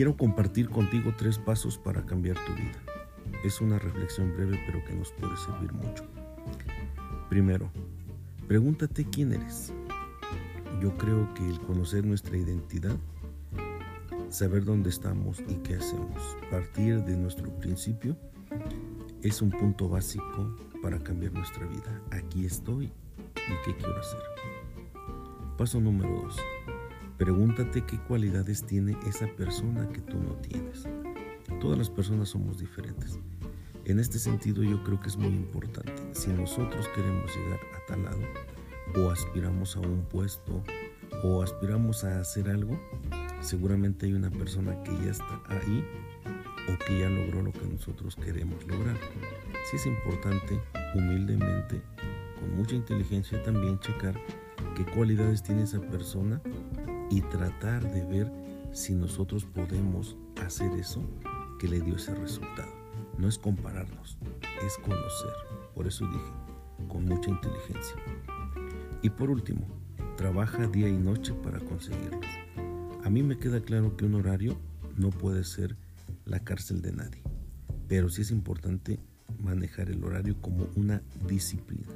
Quiero compartir contigo tres pasos para cambiar tu vida. Es una reflexión breve pero que nos puede servir mucho. Primero, pregúntate quién eres. Yo creo que el conocer nuestra identidad, saber dónde estamos y qué hacemos, partir de nuestro principio, es un punto básico para cambiar nuestra vida. Aquí estoy y qué quiero hacer. Paso número dos. Pregúntate qué cualidades tiene esa persona que tú no tienes. Todas las personas somos diferentes. En este sentido yo creo que es muy importante. Si nosotros queremos llegar a tal lado o aspiramos a un puesto o aspiramos a hacer algo, seguramente hay una persona que ya está ahí o que ya logró lo que nosotros queremos lograr. Si es importante, humildemente, con mucha inteligencia también checar qué cualidades tiene esa persona y tratar de ver si nosotros podemos hacer eso que le dio ese resultado. No es compararnos, es conocer. Por eso dije, con mucha inteligencia. Y por último, trabaja día y noche para conseguirlos. A mí me queda claro que un horario no puede ser la cárcel de nadie, pero sí es importante manejar el horario como una disciplina.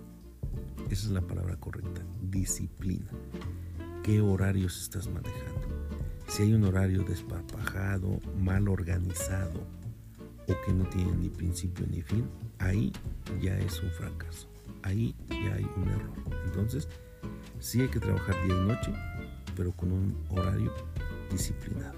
Esa es la palabra correcta, disciplina qué horarios estás manejando. Si hay un horario despapajado, mal organizado o que no tiene ni principio ni fin, ahí ya es un fracaso. Ahí ya hay un error. Entonces, sí hay que trabajar día y noche, pero con un horario disciplinado.